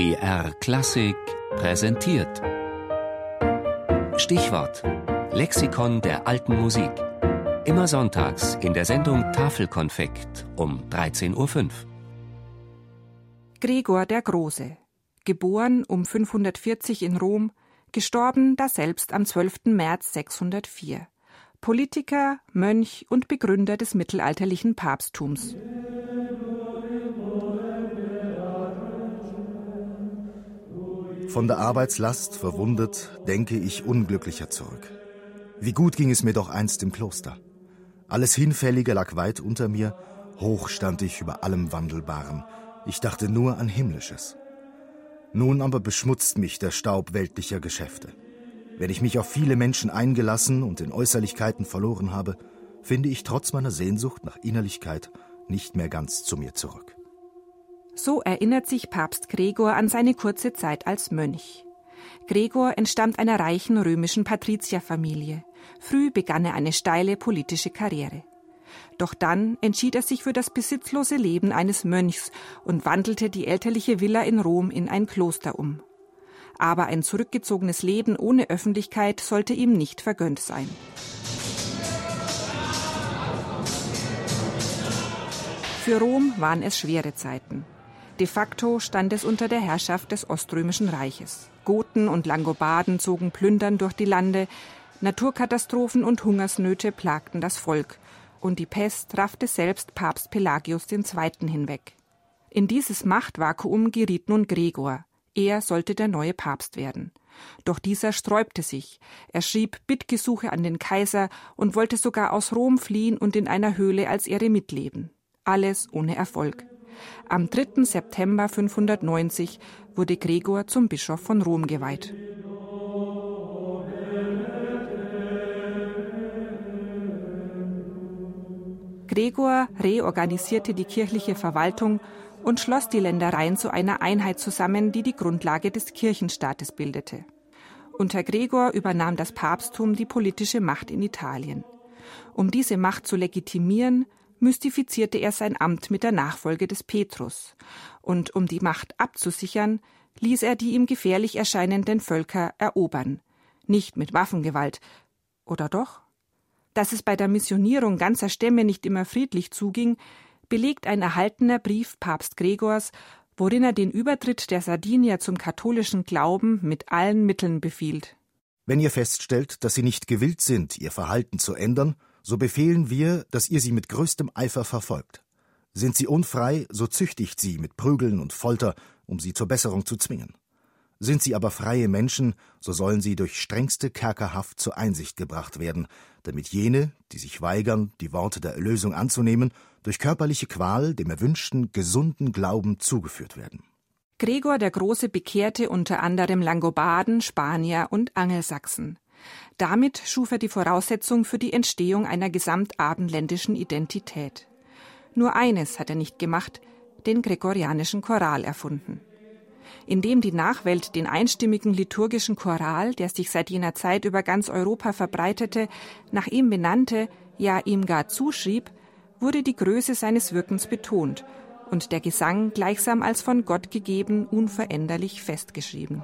BR Klassik präsentiert. Stichwort: Lexikon der alten Musik. Immer sonntags in der Sendung Tafelkonfekt um 13.05 Uhr. Gregor der Große. Geboren um 540 in Rom, gestorben daselbst am 12. März 604. Politiker, Mönch und Begründer des mittelalterlichen Papsttums. Von der Arbeitslast verwundet, denke ich unglücklicher zurück. Wie gut ging es mir doch einst im Kloster. Alles Hinfällige lag weit unter mir, hoch stand ich über allem Wandelbaren. Ich dachte nur an Himmlisches. Nun aber beschmutzt mich der Staub weltlicher Geschäfte. Wenn ich mich auf viele Menschen eingelassen und in Äußerlichkeiten verloren habe, finde ich trotz meiner Sehnsucht nach Innerlichkeit nicht mehr ganz zu mir zurück. So erinnert sich Papst Gregor an seine kurze Zeit als Mönch. Gregor entstammt einer reichen römischen Patrizierfamilie. Früh begann er eine steile politische Karriere. Doch dann entschied er sich für das besitzlose Leben eines Mönchs und wandelte die elterliche Villa in Rom in ein Kloster um. Aber ein zurückgezogenes Leben ohne Öffentlichkeit sollte ihm nicht vergönnt sein. Für Rom waren es schwere Zeiten. De facto stand es unter der Herrschaft des Oströmischen Reiches. Goten und Langobarden zogen plündern durch die Lande, Naturkatastrophen und Hungersnöte plagten das Volk, und die Pest raffte selbst Papst Pelagius II. hinweg. In dieses Machtvakuum geriet nun Gregor. Er sollte der neue Papst werden. Doch dieser sträubte sich. Er schrieb Bittgesuche an den Kaiser und wollte sogar aus Rom fliehen und in einer Höhle als Eremit leben. Alles ohne Erfolg. Am 3. September 590 wurde Gregor zum Bischof von Rom geweiht. Gregor reorganisierte die kirchliche Verwaltung und schloss die Ländereien zu einer Einheit zusammen, die die Grundlage des Kirchenstaates bildete. Unter Gregor übernahm das Papsttum die politische Macht in Italien. Um diese Macht zu legitimieren, mystifizierte er sein Amt mit der Nachfolge des Petrus, und um die Macht abzusichern, ließ er die ihm gefährlich erscheinenden Völker erobern, nicht mit Waffengewalt, oder doch? Dass es bei der Missionierung ganzer Stämme nicht immer friedlich zuging, belegt ein erhaltener Brief Papst Gregors, worin er den Übertritt der Sardinier zum katholischen Glauben mit allen Mitteln befiehlt. Wenn ihr feststellt, dass sie nicht gewillt sind, ihr Verhalten zu ändern, so befehlen wir, dass ihr sie mit größtem Eifer verfolgt. Sind sie unfrei, so züchtigt sie mit Prügeln und Folter, um sie zur Besserung zu zwingen. Sind sie aber freie Menschen, so sollen sie durch strengste Kerkerhaft zur Einsicht gebracht werden, damit jene, die sich weigern, die Worte der Erlösung anzunehmen, durch körperliche Qual dem erwünschten, gesunden Glauben zugeführt werden. Gregor der Große bekehrte unter anderem Langobarden, Spanier und Angelsachsen. Damit schuf er die Voraussetzung für die Entstehung einer gesamtabendländischen Identität. Nur eines hat er nicht gemacht, den gregorianischen Choral erfunden. Indem die Nachwelt den einstimmigen liturgischen Choral, der sich seit jener Zeit über ganz Europa verbreitete, nach ihm benannte, ja ihm gar zuschrieb, wurde die Größe seines Wirkens betont und der Gesang gleichsam als von Gott gegeben unveränderlich festgeschrieben.